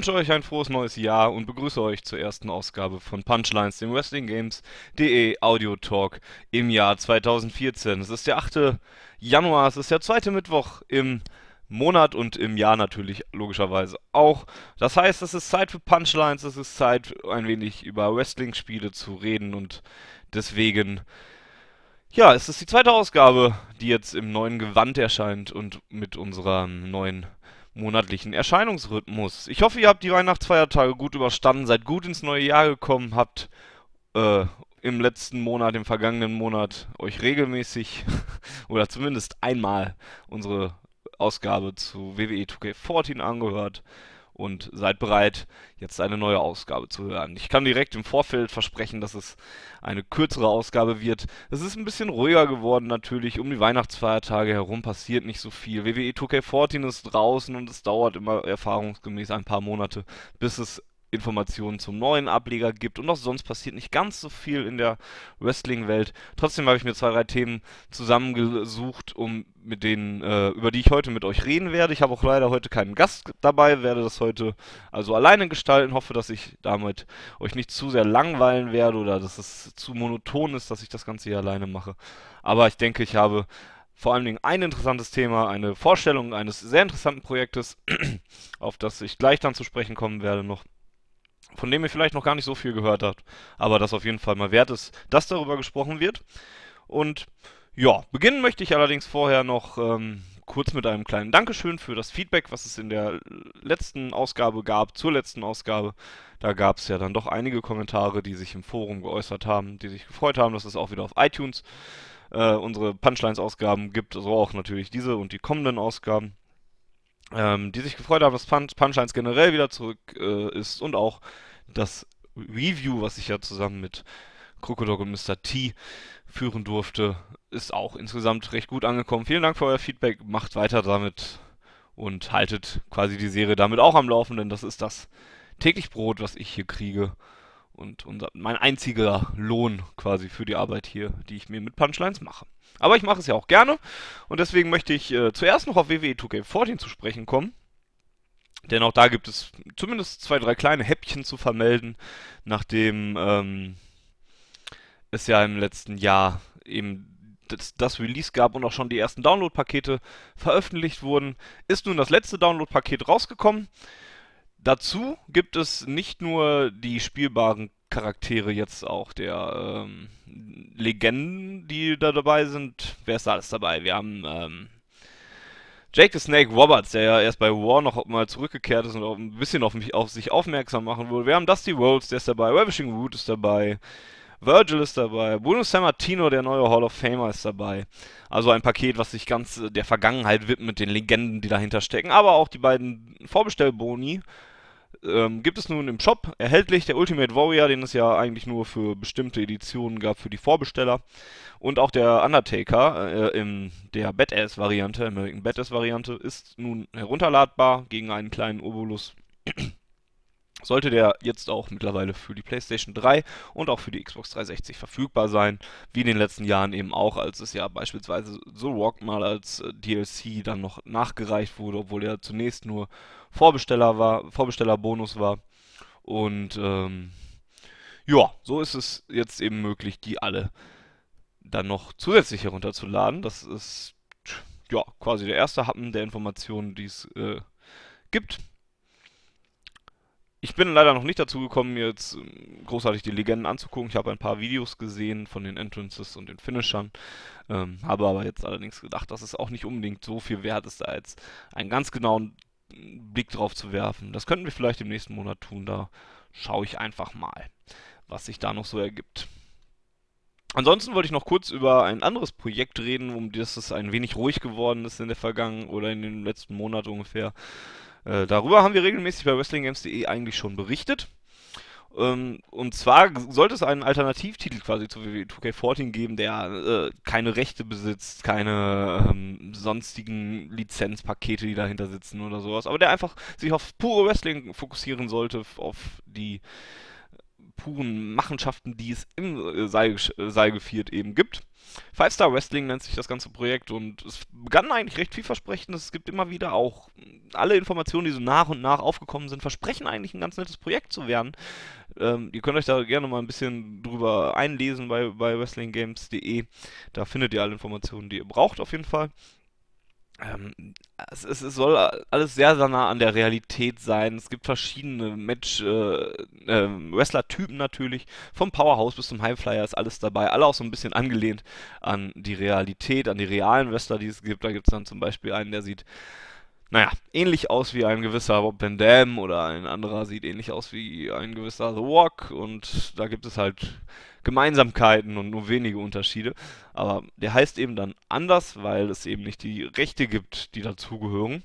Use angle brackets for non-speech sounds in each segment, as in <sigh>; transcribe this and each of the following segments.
wünsche euch ein frohes neues Jahr und begrüße euch zur ersten Ausgabe von Punchlines, dem Wrestling Games.de Audio Talk im Jahr 2014. Es ist der 8. Januar, es ist der zweite Mittwoch im Monat und im Jahr natürlich logischerweise auch. Das heißt, es ist Zeit für Punchlines, es ist Zeit, ein wenig über Wrestling-Spiele zu reden und deswegen, ja, es ist die zweite Ausgabe, die jetzt im neuen Gewand erscheint und mit unserem neuen monatlichen Erscheinungsrhythmus. Ich hoffe, ihr habt die Weihnachtsfeiertage gut überstanden, seid gut ins neue Jahr gekommen, habt äh, im letzten Monat, im vergangenen Monat euch regelmäßig <laughs> oder zumindest einmal unsere Ausgabe zu WWE 2K14 angehört und seid bereit, jetzt eine neue Ausgabe zu hören. Ich kann direkt im Vorfeld versprechen, dass es eine kürzere Ausgabe wird. Es ist ein bisschen ruhiger geworden natürlich. Um die Weihnachtsfeiertage herum passiert nicht so viel. WWE 2K14 ist draußen und es dauert immer erfahrungsgemäß ein paar Monate, bis es Informationen zum neuen Ableger gibt und auch sonst passiert nicht ganz so viel in der Wrestling-Welt. Trotzdem habe ich mir zwei, drei Themen zusammengesucht, um mit denen, äh, über die ich heute mit euch reden werde. Ich habe auch leider heute keinen Gast dabei, werde das heute also alleine gestalten. Hoffe, dass ich damit euch nicht zu sehr langweilen werde oder dass es zu monoton ist, dass ich das Ganze hier alleine mache. Aber ich denke, ich habe vor allen Dingen ein interessantes Thema, eine Vorstellung eines sehr interessanten Projektes, <clears throat> auf das ich gleich dann zu sprechen kommen werde noch von dem ihr vielleicht noch gar nicht so viel gehört habt, aber das auf jeden Fall mal wert ist, dass darüber gesprochen wird. Und ja, beginnen möchte ich allerdings vorher noch ähm, kurz mit einem kleinen Dankeschön für das Feedback, was es in der letzten Ausgabe gab, zur letzten Ausgabe. Da gab es ja dann doch einige Kommentare, die sich im Forum geäußert haben, die sich gefreut haben, dass es auch wieder auf iTunes äh, unsere Punchlines-Ausgaben gibt, so auch natürlich diese und die kommenden Ausgaben ähm, die sich gefreut haben, dass Punch Punchlines generell wieder zurück äh, ist und auch das Review, was ich ja zusammen mit Krokodok und Mr. T führen durfte, ist auch insgesamt recht gut angekommen. Vielen Dank für euer Feedback, macht weiter damit und haltet quasi die Serie damit auch am Laufen, denn das ist das täglich Brot, was ich hier kriege und unser, mein einziger Lohn quasi für die Arbeit hier, die ich mir mit Punchlines mache. Aber ich mache es ja auch gerne und deswegen möchte ich äh, zuerst noch auf WWE 2K14 zu sprechen kommen. Denn auch da gibt es zumindest zwei, drei kleine Häppchen zu vermelden, nachdem ähm, es ja im letzten Jahr eben das, das, Release gab und auch schon die ersten Download-Pakete veröffentlicht wurden, ist nun das letzte Download-Paket rausgekommen. Dazu gibt es nicht nur die spielbaren Charaktere jetzt auch der ähm, Legenden, die da dabei sind. Wer ist da alles dabei? Wir haben ähm, Jake the Snake Roberts, der ja erst bei War noch mal zurückgekehrt ist und auch ein bisschen auf, mich, auf sich aufmerksam machen wurde. Wir haben Dusty Rhodes, der ist dabei. Ravishing Root ist dabei. Virgil ist dabei, Bruno Sammartino, der neue Hall of Famer, ist dabei. Also ein Paket, was sich ganz der Vergangenheit widmet, den Legenden, die dahinter stecken, aber auch die beiden Vorbestellboni ähm, gibt es nun im Shop erhältlich. Der Ultimate Warrior, den es ja eigentlich nur für bestimmte Editionen gab, für die Vorbesteller. Und auch der Undertaker äh, in der Badass-Variante, American Badass-Variante, ist nun herunterladbar gegen einen kleinen Obolus. Sollte der jetzt auch mittlerweile für die PlayStation 3 und auch für die Xbox 360 verfügbar sein, wie in den letzten Jahren eben auch, als es ja beispielsweise The Rock mal als äh, DLC dann noch nachgereicht wurde, obwohl er zunächst nur Vorbesteller war, Vorbestellerbonus war. Und ähm, ja, so ist es jetzt eben möglich, die alle dann noch zusätzlich herunterzuladen. Das ist ja quasi der erste Happen der Informationen, die es äh, gibt. Ich bin leider noch nicht dazu gekommen, mir jetzt ähm, großartig die Legenden anzugucken. Ich habe ein paar Videos gesehen von den Entrances und den Finishern. Ähm, habe aber jetzt allerdings gedacht, dass es auch nicht unbedingt so viel wert ist, da jetzt einen ganz genauen Blick drauf zu werfen. Das könnten wir vielleicht im nächsten Monat tun. Da schaue ich einfach mal, was sich da noch so ergibt. Ansonsten wollte ich noch kurz über ein anderes Projekt reden, um das es ein wenig ruhig geworden ist in der Vergangenheit oder in den letzten Monaten ungefähr. Äh, darüber haben wir regelmäßig bei WrestlingGames.de eigentlich schon berichtet. Ähm, und zwar sollte es einen Alternativtitel quasi zu WWE 2K14 geben, der äh, keine Rechte besitzt, keine ähm, sonstigen Lizenzpakete, die dahinter sitzen oder sowas, aber der einfach sich auf pure Wrestling fokussieren sollte, auf die puren Machenschaften, die es im äh, Seil, äh, Seilgeviert eben gibt. Five Star Wrestling nennt sich das ganze Projekt und es begann eigentlich recht vielversprechend. Es gibt immer wieder auch alle Informationen, die so nach und nach aufgekommen sind, versprechen eigentlich ein ganz nettes Projekt zu werden. Ähm, ihr könnt euch da gerne mal ein bisschen drüber einlesen bei, bei wrestlinggames.de. Da findet ihr alle Informationen, die ihr braucht auf jeden Fall. Ähm, es, es, es, soll alles sehr, sehr nah an der Realität sein. Es gibt verschiedene Match, äh, äh, Wrestler-Typen natürlich. Vom Powerhouse bis zum Highflyer ist alles dabei. Alle auch so ein bisschen angelehnt an die Realität, an die realen Wrestler, die es gibt. Da gibt es dann zum Beispiel einen, der sieht naja, ähnlich aus wie ein gewisser Rob Van Dam oder ein anderer sieht ähnlich aus wie ein gewisser The Walk und da gibt es halt Gemeinsamkeiten und nur wenige Unterschiede. Aber der heißt eben dann anders, weil es eben nicht die Rechte gibt, die dazugehören.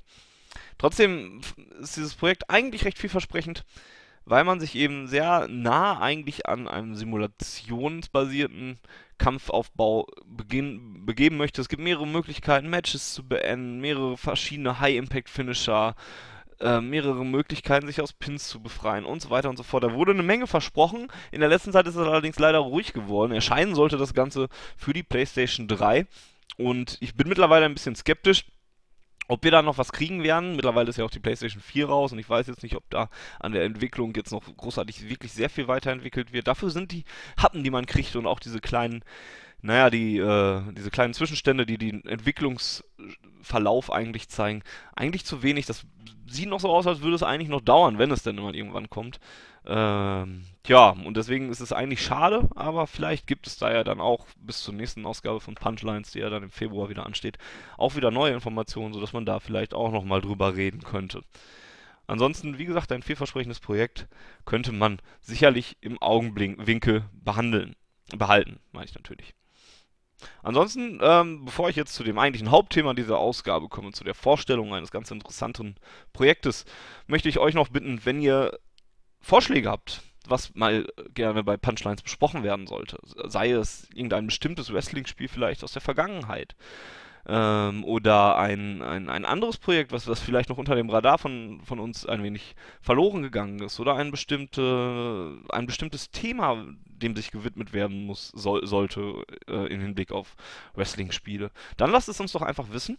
Trotzdem ist dieses Projekt eigentlich recht vielversprechend weil man sich eben sehr nah eigentlich an einem simulationsbasierten Kampfaufbau beginn, begeben möchte. Es gibt mehrere Möglichkeiten, Matches zu beenden, mehrere verschiedene High-Impact-Finisher, äh, mehrere Möglichkeiten, sich aus Pins zu befreien und so weiter und so fort. Da wurde eine Menge versprochen. In der letzten Zeit ist es allerdings leider ruhig geworden. Erscheinen sollte das Ganze für die PlayStation 3. Und ich bin mittlerweile ein bisschen skeptisch ob wir da noch was kriegen werden, mittlerweile ist ja auch die PlayStation 4 raus und ich weiß jetzt nicht, ob da an der Entwicklung jetzt noch großartig wirklich sehr viel weiterentwickelt wird. Dafür sind die Happen, die man kriegt und auch diese kleinen, naja, die, äh, diese kleinen Zwischenstände, die den Entwicklungsverlauf eigentlich zeigen, eigentlich zu wenig. Das sieht noch so aus, als würde es eigentlich noch dauern, wenn es denn mal irgendwann kommt. Ähm, ja, und deswegen ist es eigentlich schade, aber vielleicht gibt es da ja dann auch bis zur nächsten Ausgabe von Punchlines, die ja dann im Februar wieder ansteht, auch wieder neue Informationen, sodass man da vielleicht auch nochmal drüber reden könnte. Ansonsten, wie gesagt, ein vielversprechendes Projekt könnte man sicherlich im Augenwinkel behandeln, behalten, meine ich natürlich. Ansonsten, ähm, bevor ich jetzt zu dem eigentlichen Hauptthema dieser Ausgabe komme, zu der Vorstellung eines ganz interessanten Projektes, möchte ich euch noch bitten, wenn ihr Vorschläge habt, was mal gerne bei Punchlines besprochen werden sollte, sei es irgendein bestimmtes Wrestling-Spiel vielleicht aus der Vergangenheit ähm, oder ein, ein, ein anderes Projekt, was, was vielleicht noch unter dem Radar von, von uns ein wenig verloren gegangen ist oder ein, bestimmte, ein bestimmtes Thema, dem sich gewidmet werden muss, soll, sollte äh, im Hinblick auf Wrestling-Spiele, dann lasst es uns doch einfach wissen.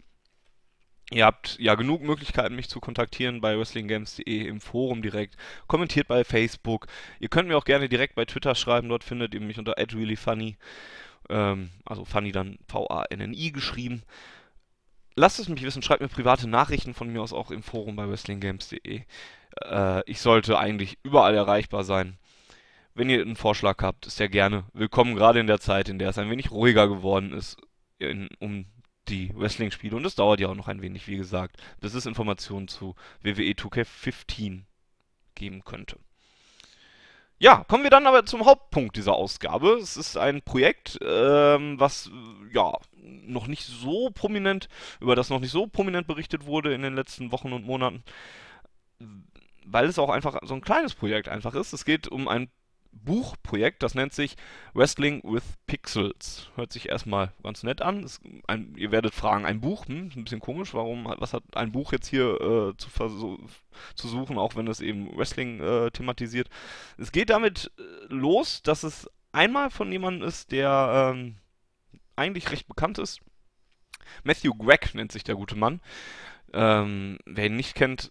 Ihr habt ja genug Möglichkeiten, mich zu kontaktieren bei wrestlinggames.de im Forum direkt. Kommentiert bei Facebook. Ihr könnt mir auch gerne direkt bei Twitter schreiben. Dort findet ihr mich unter @reallyfunny. Ähm, also funny dann V-A-N-N-I geschrieben. Lasst es mich wissen. Schreibt mir private Nachrichten von mir aus auch im Forum bei wrestlinggames.de. Äh, ich sollte eigentlich überall erreichbar sein. Wenn ihr einen Vorschlag habt, ist ja gerne willkommen, gerade in der Zeit, in der es ein wenig ruhiger geworden ist, in, um die Wrestling-Spiele und es dauert ja auch noch ein wenig, wie gesagt, bis es Informationen zu WWE 2K15 geben könnte. Ja, kommen wir dann aber zum Hauptpunkt dieser Ausgabe. Es ist ein Projekt, ähm, was ja noch nicht so prominent, über das noch nicht so prominent berichtet wurde in den letzten Wochen und Monaten, weil es auch einfach so ein kleines Projekt einfach ist. Es geht um ein Buchprojekt, das nennt sich Wrestling with Pixels. Hört sich erstmal ganz nett an. Ein, ihr werdet fragen, ein Buch? Hm, ein bisschen komisch, warum, was hat ein Buch jetzt hier äh, zu, zu suchen, auch wenn es eben Wrestling äh, thematisiert. Es geht damit äh, los, dass es einmal von jemandem ist, der ähm, eigentlich recht bekannt ist. Matthew Gregg nennt sich der gute Mann. Ähm, wer ihn nicht kennt,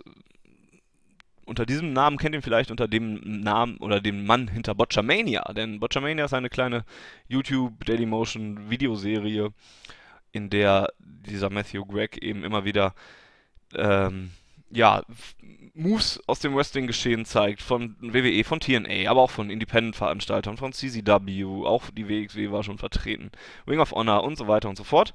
unter diesem Namen kennt ihr ihn vielleicht unter dem Namen oder dem Mann hinter Botchamania. Denn Botchamania ist eine kleine YouTube Dailymotion Videoserie, in der dieser Matthew Gregg eben immer wieder ähm, ja, Moves aus dem Wrestling-Geschehen zeigt, von WWE, von TNA, aber auch von Independent-Veranstaltern, von CZW, auch die WXW war schon vertreten, Ring of Honor und so weiter und so fort.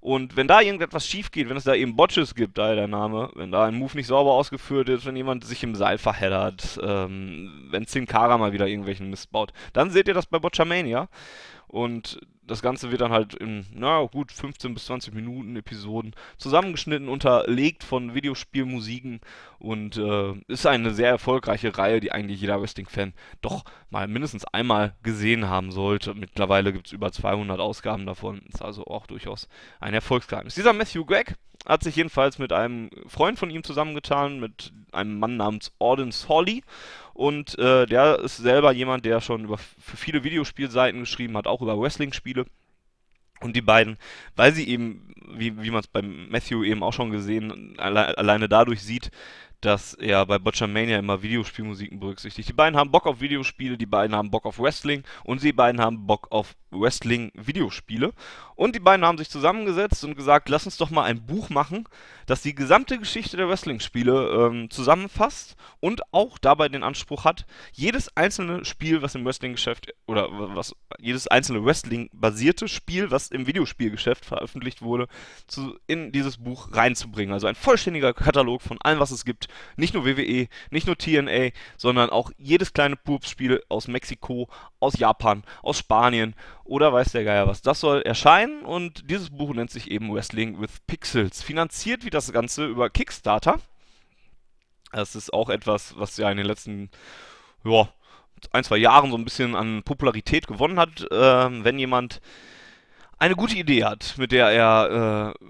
Und wenn da irgendetwas schief geht, wenn es da eben Botches gibt, da der Name, wenn da ein Move nicht sauber ausgeführt ist, wenn jemand sich im Seil verheddert, ähm, wenn Sin Cara mal wieder irgendwelchen Mist baut, dann seht ihr das bei Botchamania. Und das Ganze wird dann halt in, na gut, 15 bis 20 Minuten Episoden zusammengeschnitten, unterlegt von Videospielmusiken und äh, ist eine sehr erfolgreiche Reihe, die eigentlich jeder Wrestling-Fan doch mal mindestens einmal gesehen haben sollte. Mittlerweile gibt es über 200 Ausgaben davon, ist also auch durchaus ein Erfolgsgeheimnis. Dieser Matthew Gregg hat sich jedenfalls mit einem Freund von ihm zusammengetan, mit einem Mann namens Auden Solly Und äh, der ist selber jemand, der schon über für viele Videospielseiten geschrieben hat, auch über Wrestling-Spiele. Und die beiden, weil sie eben, wie, wie man es beim Matthew eben auch schon gesehen, alle, alleine dadurch sieht, dass er bei Botchamania immer Videospielmusiken berücksichtigt. Die beiden haben Bock auf Videospiele, die beiden haben Bock auf Wrestling und die beiden haben Bock auf Wrestling-Videospiele. Und die beiden haben sich zusammengesetzt und gesagt, lass uns doch mal ein Buch machen, das die gesamte Geschichte der Wrestling-Spiele ähm, zusammenfasst und auch dabei den Anspruch hat, jedes einzelne Spiel, was im Wrestling-Geschäft oder was jedes einzelne Wrestling-basierte Spiel, was im Videospielgeschäft veröffentlicht wurde, zu, in dieses Buch reinzubringen. Also ein vollständiger Katalog von allem, was es gibt. Nicht nur WWE, nicht nur TNA, sondern auch jedes kleine Pups-Spiel aus Mexiko, aus Japan, aus Spanien oder weiß der Geier was. Das soll erscheinen und dieses Buch nennt sich eben Wrestling with Pixels. Finanziert wie das Ganze über Kickstarter. Das ist auch etwas, was ja in den letzten ja, ein, zwei Jahren so ein bisschen an Popularität gewonnen hat. Äh, wenn jemand eine gute Idee hat, mit der er äh,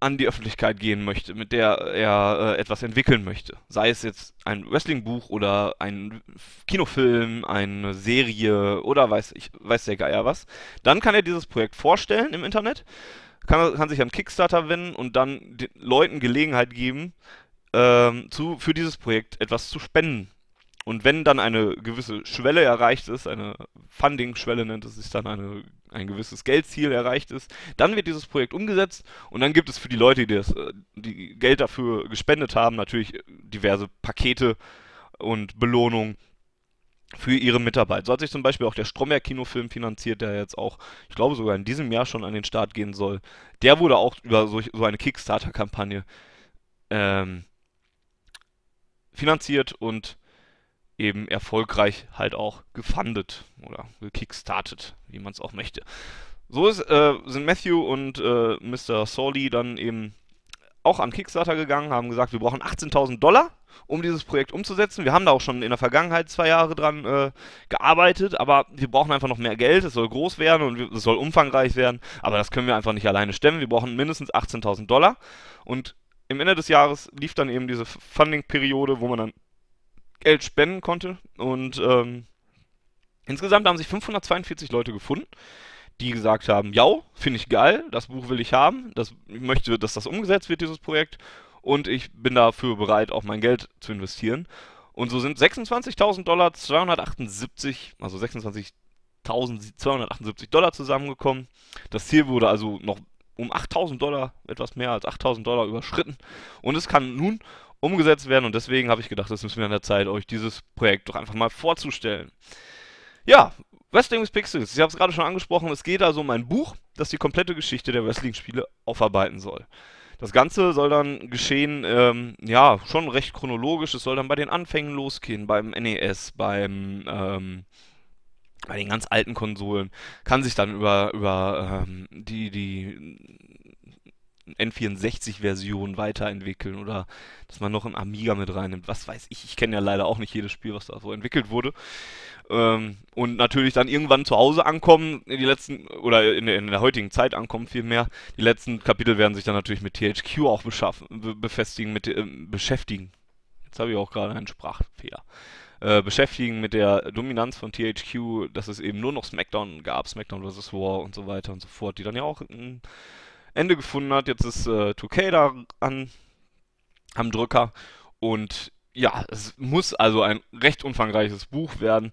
an die Öffentlichkeit gehen möchte, mit der er äh, etwas entwickeln möchte. Sei es jetzt ein Wrestling-Buch oder ein Kinofilm, eine Serie oder weiß ich, weiß der Geier was. Dann kann er dieses Projekt vorstellen im Internet, kann, kann sich an Kickstarter wenden und dann den Leuten Gelegenheit geben, ähm, zu, für dieses Projekt etwas zu spenden. Und wenn dann eine gewisse Schwelle erreicht ist, eine Funding-Schwelle nennt es sich dann, eine, ein gewisses Geldziel erreicht ist, dann wird dieses Projekt umgesetzt und dann gibt es für die Leute, die, das, äh, die Geld dafür gespendet haben, natürlich diverse Pakete und Belohnungen für ihre Mitarbeit. So hat sich zum Beispiel auch der Stromberg-Kinofilm finanziert, der jetzt auch, ich glaube sogar in diesem Jahr schon an den Start gehen soll. Der wurde auch über so, so eine Kickstarter-Kampagne ähm, finanziert und eben erfolgreich halt auch gefundet oder gekickstartet, wie man es auch möchte. So ist, äh, sind Matthew und äh, Mr. Sawley dann eben auch an Kickstarter gegangen, haben gesagt, wir brauchen 18.000 Dollar, um dieses Projekt umzusetzen. Wir haben da auch schon in der Vergangenheit zwei Jahre dran äh, gearbeitet, aber wir brauchen einfach noch mehr Geld. Es soll groß werden und es soll umfangreich werden, aber das können wir einfach nicht alleine stemmen. Wir brauchen mindestens 18.000 Dollar und im Ende des Jahres lief dann eben diese Funding-Periode, wo man dann Geld spenden konnte. Und ähm, insgesamt haben sich 542 Leute gefunden, die gesagt haben, ja, finde ich geil, das Buch will ich haben, das, ich möchte, dass das umgesetzt wird, dieses Projekt. Und ich bin dafür bereit, auch mein Geld zu investieren. Und so sind 26.000 Dollar 278, also 26.278 Dollar zusammengekommen. Das Ziel wurde also noch um 8.000 Dollar, etwas mehr als 8.000 Dollar überschritten. Und es kann nun umgesetzt werden und deswegen habe ich gedacht, es ist mir an der Zeit, euch dieses Projekt doch einfach mal vorzustellen. Ja, Wrestling with Pixels. Ich habe es gerade schon angesprochen. Es geht also um ein Buch, das die komplette Geschichte der Wrestling-Spiele aufarbeiten soll. Das Ganze soll dann geschehen, ähm, ja, schon recht chronologisch. Es soll dann bei den Anfängen losgehen, beim NES, beim, ähm, bei den ganz alten Konsolen. Kann sich dann über, über ähm, die, die N64-Version weiterentwickeln oder dass man noch ein Amiga mit reinnimmt. Was weiß ich. Ich kenne ja leider auch nicht jedes Spiel, was da so entwickelt wurde. Ähm, und natürlich dann irgendwann zu Hause ankommen, die letzten, oder in der, in der heutigen Zeit ankommen vielmehr. Die letzten Kapitel werden sich dann natürlich mit THQ auch beschaffen, be befestigen, mit, äh, beschäftigen. Jetzt habe ich auch gerade einen Sprachfehler. Äh, beschäftigen mit der Dominanz von THQ, dass es eben nur noch SmackDown gab, SmackDown vs. War und so weiter und so fort, die dann ja auch ein Ende gefunden hat. Jetzt ist äh, 2K da an, am Drücker und ja, es muss also ein recht umfangreiches Buch werden.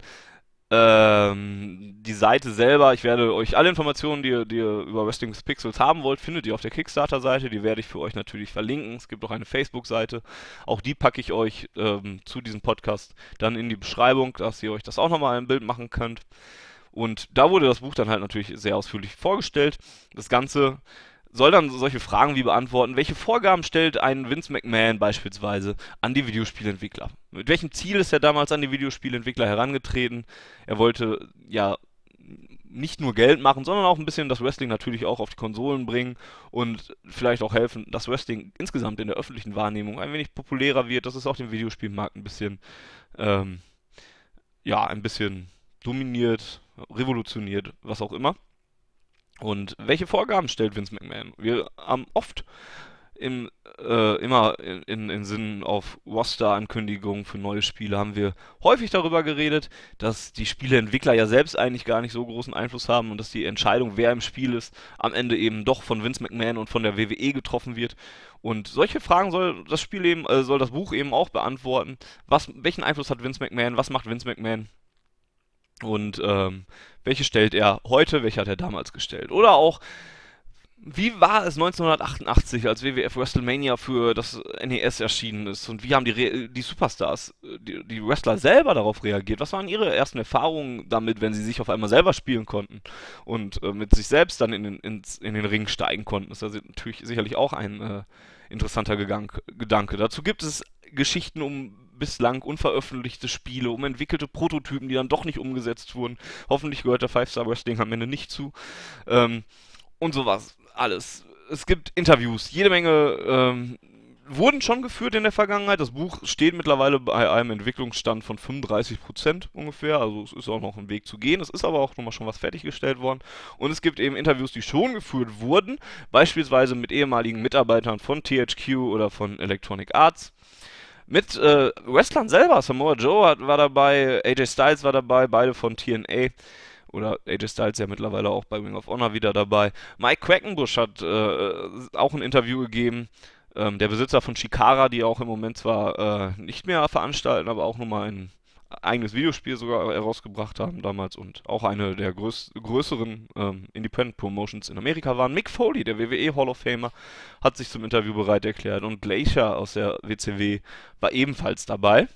Ähm, die Seite selber, ich werde euch alle Informationen, die, die ihr über Wrestling Pixels haben wollt, findet ihr auf der Kickstarter-Seite. Die werde ich für euch natürlich verlinken. Es gibt auch eine Facebook-Seite. Auch die packe ich euch ähm, zu diesem Podcast dann in die Beschreibung, dass ihr euch das auch nochmal ein Bild machen könnt. Und da wurde das Buch dann halt natürlich sehr ausführlich vorgestellt. Das Ganze soll dann solche Fragen wie beantworten, welche Vorgaben stellt ein Vince McMahon beispielsweise an die Videospielentwickler? Mit welchem Ziel ist er damals an die Videospielentwickler herangetreten? Er wollte ja nicht nur Geld machen, sondern auch ein bisschen das Wrestling natürlich auch auf die Konsolen bringen und vielleicht auch helfen, dass Wrestling insgesamt in der öffentlichen Wahrnehmung ein wenig populärer wird, dass es auch den Videospielmarkt ein bisschen, ähm, ja, ein bisschen dominiert, revolutioniert, was auch immer. Und welche Vorgaben stellt Vince McMahon? Wir haben oft im, äh, immer in, in, in Sinn auf Roster-Ankündigungen für neue Spiele haben wir häufig darüber geredet, dass die Spieleentwickler ja selbst eigentlich gar nicht so großen Einfluss haben und dass die Entscheidung, wer im Spiel ist, am Ende eben doch von Vince McMahon und von der WWE getroffen wird. Und solche Fragen soll das Spiel eben, äh, soll das Buch eben auch beantworten. Was, welchen Einfluss hat Vince McMahon? Was macht Vince McMahon? Und ähm, welche stellt er heute? Welche hat er damals gestellt? Oder auch wie war es 1988, als WWF WrestleMania für das NES erschienen ist? Und wie haben die, die Superstars, die, die, Wrestler selber darauf reagiert? Was waren ihre ersten Erfahrungen damit, wenn sie sich auf einmal selber spielen konnten und äh, mit sich selbst dann in den, ins, in den Ring steigen konnten? Das ist natürlich sicherlich auch ein äh, interessanter Gedanke. Dazu gibt es Geschichten um bislang unveröffentlichte Spiele, um entwickelte Prototypen, die dann doch nicht umgesetzt wurden. Hoffentlich gehört der Five Star Wrestling am Ende nicht zu. Ähm, und sowas alles. Es gibt Interviews, jede Menge ähm, wurden schon geführt in der Vergangenheit. Das Buch steht mittlerweile bei einem Entwicklungsstand von 35% ungefähr. Also es ist auch noch ein Weg zu gehen. Es ist aber auch nochmal schon was fertiggestellt worden. Und es gibt eben Interviews, die schon geführt wurden. Beispielsweise mit ehemaligen Mitarbeitern von THQ oder von Electronic Arts. Mit äh, Wrestlern selber. Samoa Joe hat, war dabei, AJ Styles war dabei, beide von TNA oder AJ Styles ja mittlerweile auch bei Ring of Honor wieder dabei. Mike Quackenbush hat äh, auch ein Interview gegeben. Ähm, der Besitzer von Shikara, die auch im Moment zwar äh, nicht mehr veranstalten, aber auch nochmal ein eigenes Videospiel sogar herausgebracht haben damals und auch eine der größ größeren ähm, Independent Promotions in Amerika waren. Mick Foley, der WWE Hall of Famer, hat sich zum Interview bereit erklärt und Glacier aus der WCW war ebenfalls dabei.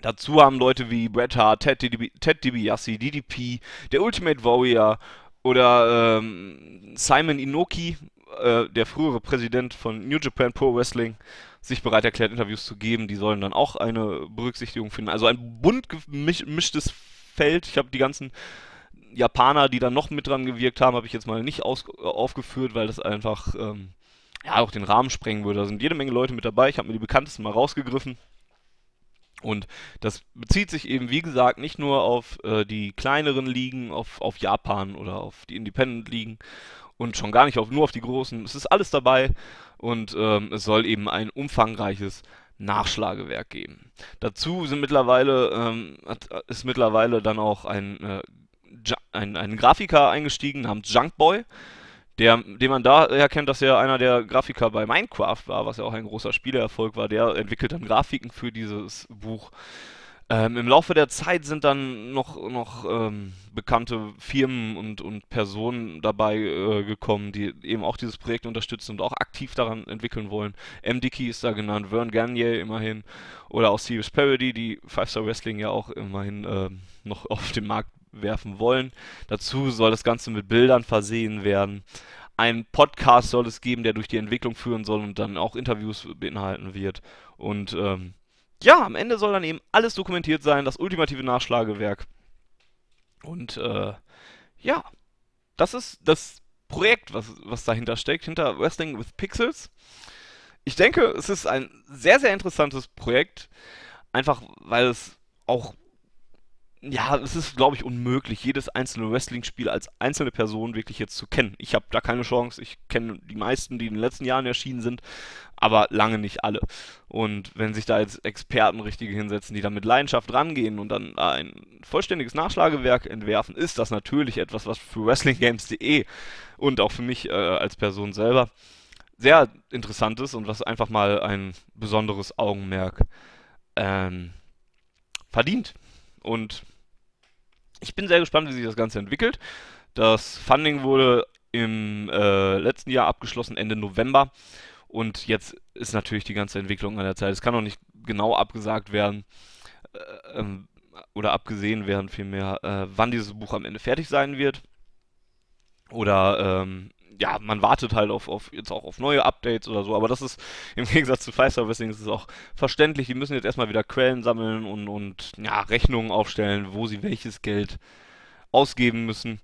Dazu haben Leute wie Bret Hart, Ted, DiBi Ted DiBiase, DDP, der Ultimate Warrior oder ähm, Simon Inoki, äh, der frühere Präsident von New Japan Pro Wrestling, sich bereit erklärt, Interviews zu geben. Die sollen dann auch eine Berücksichtigung finden. Also ein bunt gemischtes Feld. Ich habe die ganzen Japaner, die dann noch mit dran gewirkt haben, habe ich jetzt mal nicht aufgeführt, weil das einfach ähm, ja auch den Rahmen sprengen würde. Da sind jede Menge Leute mit dabei. Ich habe mir die bekanntesten mal rausgegriffen. Und das bezieht sich eben, wie gesagt, nicht nur auf äh, die kleineren Ligen, auf, auf Japan oder auf die Independent-Ligen und schon gar nicht auf, nur auf die großen. Es ist alles dabei und ähm, es soll eben ein umfangreiches Nachschlagewerk geben. Dazu sind mittlerweile, ähm, hat, ist mittlerweile dann auch ein, äh, ein, ein Grafiker eingestiegen namens Junkboy der, den man daher kennt, dass er einer der Grafiker bei Minecraft war, was ja auch ein großer Spielerfolg war, der entwickelt dann Grafiken für dieses Buch. Ähm, Im Laufe der Zeit sind dann noch, noch ähm, bekannte Firmen und, und Personen dabei äh, gekommen, die eben auch dieses Projekt unterstützen und auch aktiv daran entwickeln wollen. MDK ist da genannt, Vern Gagne immerhin oder auch Serious Parody, die Five Star Wrestling ja auch immerhin äh, noch auf dem Markt werfen wollen. Dazu soll das Ganze mit Bildern versehen werden. Ein Podcast soll es geben, der durch die Entwicklung führen soll und dann auch Interviews beinhalten wird. Und ähm, ja, am Ende soll dann eben alles dokumentiert sein, das ultimative Nachschlagewerk. Und äh, ja, das ist das Projekt, was, was dahinter steckt, hinter Wrestling with Pixels. Ich denke, es ist ein sehr, sehr interessantes Projekt, einfach weil es auch ja, es ist, glaube ich, unmöglich, jedes einzelne Wrestling-Spiel als einzelne Person wirklich jetzt zu kennen. Ich habe da keine Chance. Ich kenne die meisten, die in den letzten Jahren erschienen sind, aber lange nicht alle. Und wenn sich da jetzt Experten richtige hinsetzen, die da mit Leidenschaft rangehen und dann ein vollständiges Nachschlagewerk entwerfen, ist das natürlich etwas, was für WrestlingGames.de und auch für mich äh, als Person selber sehr interessant ist und was einfach mal ein besonderes Augenmerk ähm, verdient. Und ich bin sehr gespannt, wie sich das Ganze entwickelt. Das Funding wurde im äh, letzten Jahr abgeschlossen, Ende November. Und jetzt ist natürlich die ganze Entwicklung an der Zeit. Es kann noch nicht genau abgesagt werden äh, ähm, oder abgesehen werden, vielmehr, äh, wann dieses Buch am Ende fertig sein wird. Oder ähm, ja, man wartet halt auf, auf jetzt auch auf neue Updates oder so, aber das ist <laughs> im Gegensatz zu Five Servicing ist es auch verständlich. Die müssen jetzt erstmal wieder Quellen sammeln und, und ja, Rechnungen aufstellen, wo sie welches Geld ausgeben müssen.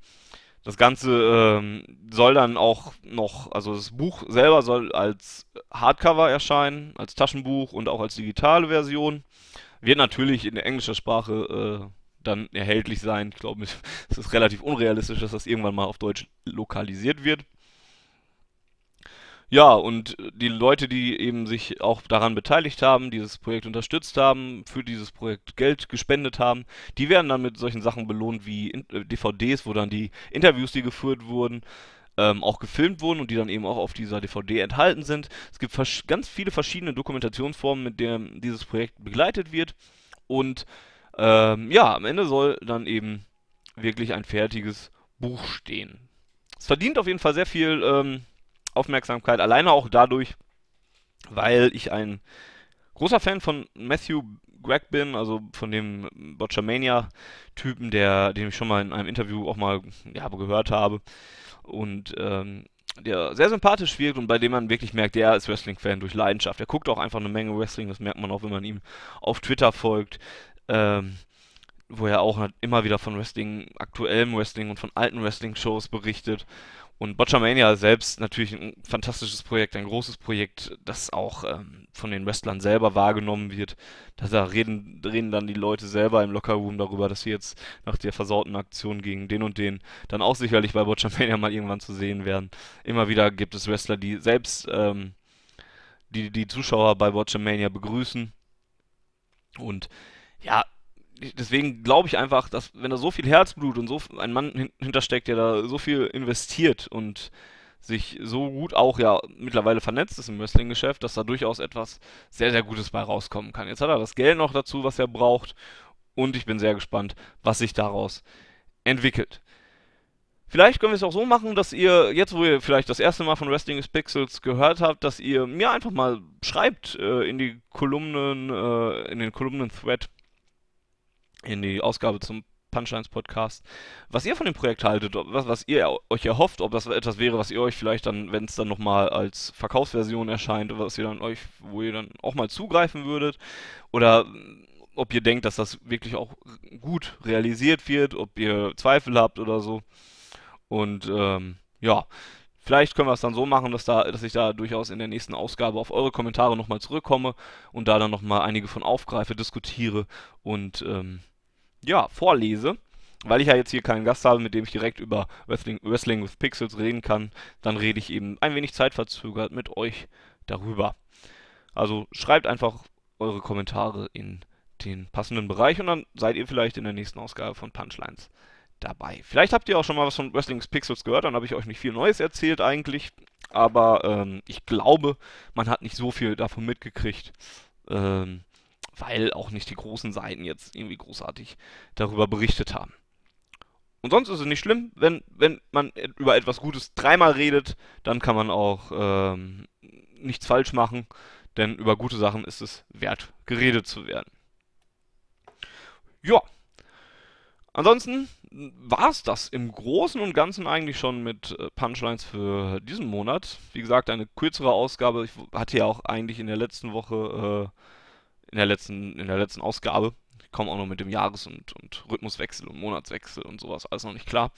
Das Ganze ähm, soll dann auch noch, also das Buch selber soll als Hardcover erscheinen, als Taschenbuch und auch als digitale Version. Wird natürlich in der englischen Sprache äh, dann erhältlich sein. Ich glaube, <laughs> es ist relativ unrealistisch, dass das irgendwann mal auf Deutsch lokalisiert wird. Ja, und die Leute, die eben sich auch daran beteiligt haben, dieses Projekt unterstützt haben, für dieses Projekt Geld gespendet haben, die werden dann mit solchen Sachen belohnt wie äh, DVDs, wo dann die Interviews, die geführt wurden, ähm, auch gefilmt wurden und die dann eben auch auf dieser DVD enthalten sind. Es gibt ganz viele verschiedene Dokumentationsformen, mit denen dieses Projekt begleitet wird. Und ähm, ja, am Ende soll dann eben wirklich ein fertiges Buch stehen. Es verdient auf jeden Fall sehr viel ähm, Aufmerksamkeit, alleine auch dadurch, weil ich ein großer Fan von Matthew Greg bin, also von dem Botchamania-Typen, den ich schon mal in einem Interview auch mal ja, gehört habe. Und ähm, der sehr sympathisch wirkt und bei dem man wirklich merkt, der ist Wrestling-Fan durch Leidenschaft. Er guckt auch einfach eine Menge Wrestling, das merkt man auch, wenn man ihm auf Twitter folgt. Ähm, wo er auch immer wieder von Wrestling, aktuellem Wrestling und von alten Wrestling-Shows berichtet. Und Botchamania selbst natürlich ein fantastisches Projekt, ein großes Projekt, das auch ähm, von den Wrestlern selber wahrgenommen wird. Da reden, reden dann die Leute selber im Lockerroom darüber, dass sie jetzt nach der versauten Aktion gegen den und den dann auch sicherlich bei Botchamania mal irgendwann zu sehen werden. Immer wieder gibt es Wrestler, die selbst ähm, die, die Zuschauer bei Botchamania begrüßen. Und deswegen glaube ich einfach, dass wenn da so viel Herzblut und so ein Mann hintersteckt, der da so viel investiert und sich so gut auch ja mittlerweile vernetzt ist im Wrestling-Geschäft, dass da durchaus etwas sehr, sehr Gutes bei rauskommen kann. Jetzt hat er das Geld noch dazu, was er braucht und ich bin sehr gespannt, was sich daraus entwickelt. Vielleicht können wir es auch so machen, dass ihr, jetzt wo ihr vielleicht das erste Mal von Wrestling is Pixels gehört habt, dass ihr mir einfach mal schreibt äh, in die Kolumnen, äh, in den Kolumnen-Thread, in die Ausgabe zum Punchlines Podcast, was ihr von dem Projekt haltet, was, was ihr euch erhofft, ob das etwas wäre, was ihr euch vielleicht dann, wenn es dann nochmal als Verkaufsversion erscheint, was ihr dann euch, wo ihr dann auch mal zugreifen würdet, oder ob ihr denkt, dass das wirklich auch gut realisiert wird, ob ihr Zweifel habt oder so. Und ähm, ja, Vielleicht können wir es dann so machen, dass, da, dass ich da durchaus in der nächsten Ausgabe auf eure Kommentare nochmal zurückkomme und da dann nochmal einige von aufgreife, diskutiere und ähm, ja, vorlese. Weil ich ja jetzt hier keinen Gast habe, mit dem ich direkt über Wrestling, Wrestling with Pixels reden kann, dann rede ich eben ein wenig zeitverzögert mit euch darüber. Also schreibt einfach eure Kommentare in den passenden Bereich und dann seid ihr vielleicht in der nächsten Ausgabe von Punchlines dabei. Vielleicht habt ihr auch schon mal was von Wrestling Pixels gehört, dann habe ich euch nicht viel Neues erzählt eigentlich. Aber ähm, ich glaube, man hat nicht so viel davon mitgekriegt, ähm, weil auch nicht die großen Seiten jetzt irgendwie großartig darüber berichtet haben. Und sonst ist es nicht schlimm, wenn, wenn man über etwas Gutes dreimal redet, dann kann man auch ähm, nichts falsch machen, denn über gute Sachen ist es wert, geredet zu werden. Ja. Ansonsten war es das im Großen und Ganzen eigentlich schon mit äh, Punchlines für diesen Monat. Wie gesagt, eine kürzere Ausgabe. Ich hatte ja auch eigentlich in der letzten Woche, äh, in der letzten, in der letzten Ausgabe, ich komme auch noch mit dem Jahres- und, und Rhythmuswechsel und Monatswechsel und sowas, alles noch nicht klar.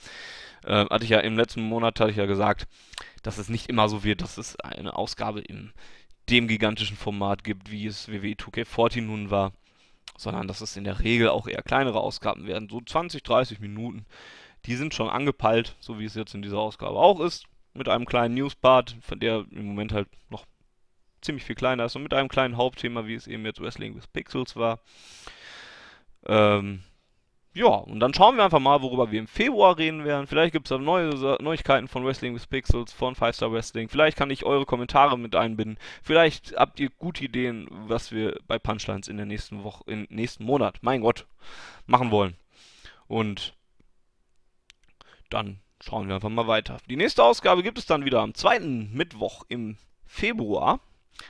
Äh, hatte ich ja im letzten Monat, hatte ich ja gesagt, dass es nicht immer so wird, dass es eine Ausgabe in dem gigantischen Format gibt, wie es WWE 2K40 nun war sondern dass es in der Regel auch eher kleinere Ausgaben werden, so 20, 30 Minuten. Die sind schon angepeilt, so wie es jetzt in dieser Ausgabe auch ist, mit einem kleinen Newspart, von der im Moment halt noch ziemlich viel kleiner ist und mit einem kleinen Hauptthema, wie es eben jetzt Wrestling with Pixels war. Ähm, ja, und dann schauen wir einfach mal, worüber wir im Februar reden werden. Vielleicht gibt es da neue Neuigkeiten von Wrestling with Pixels, von Five Star Wrestling. Vielleicht kann ich eure Kommentare mit einbinden. Vielleicht habt ihr gute Ideen, was wir bei Punchlines in der nächsten Woche, im nächsten Monat, mein Gott, machen wollen. Und dann schauen wir einfach mal weiter. Die nächste Ausgabe gibt es dann wieder am zweiten Mittwoch im Februar.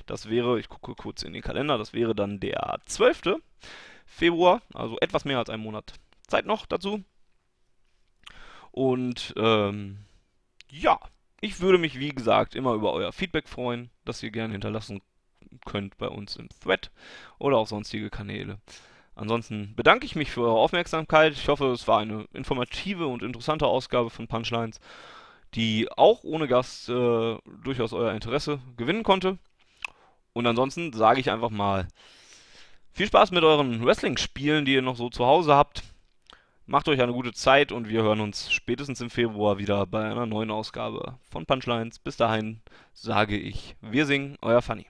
Das wäre, ich gucke kurz in den Kalender, das wäre dann der 12. Februar, also etwas mehr als einen Monat Zeit noch dazu. Und ähm, ja, ich würde mich wie gesagt immer über euer Feedback freuen, das ihr gerne hinterlassen könnt bei uns im Thread oder auch sonstige Kanäle. Ansonsten bedanke ich mich für eure Aufmerksamkeit. Ich hoffe, es war eine informative und interessante Ausgabe von Punchlines, die auch ohne Gast äh, durchaus euer Interesse gewinnen konnte. Und ansonsten sage ich einfach mal viel Spaß mit euren Wrestling-Spielen, die ihr noch so zu Hause habt. Macht euch eine gute Zeit und wir hören uns spätestens im Februar wieder bei einer neuen Ausgabe von Punchlines. Bis dahin sage ich, wir singen, euer Funny.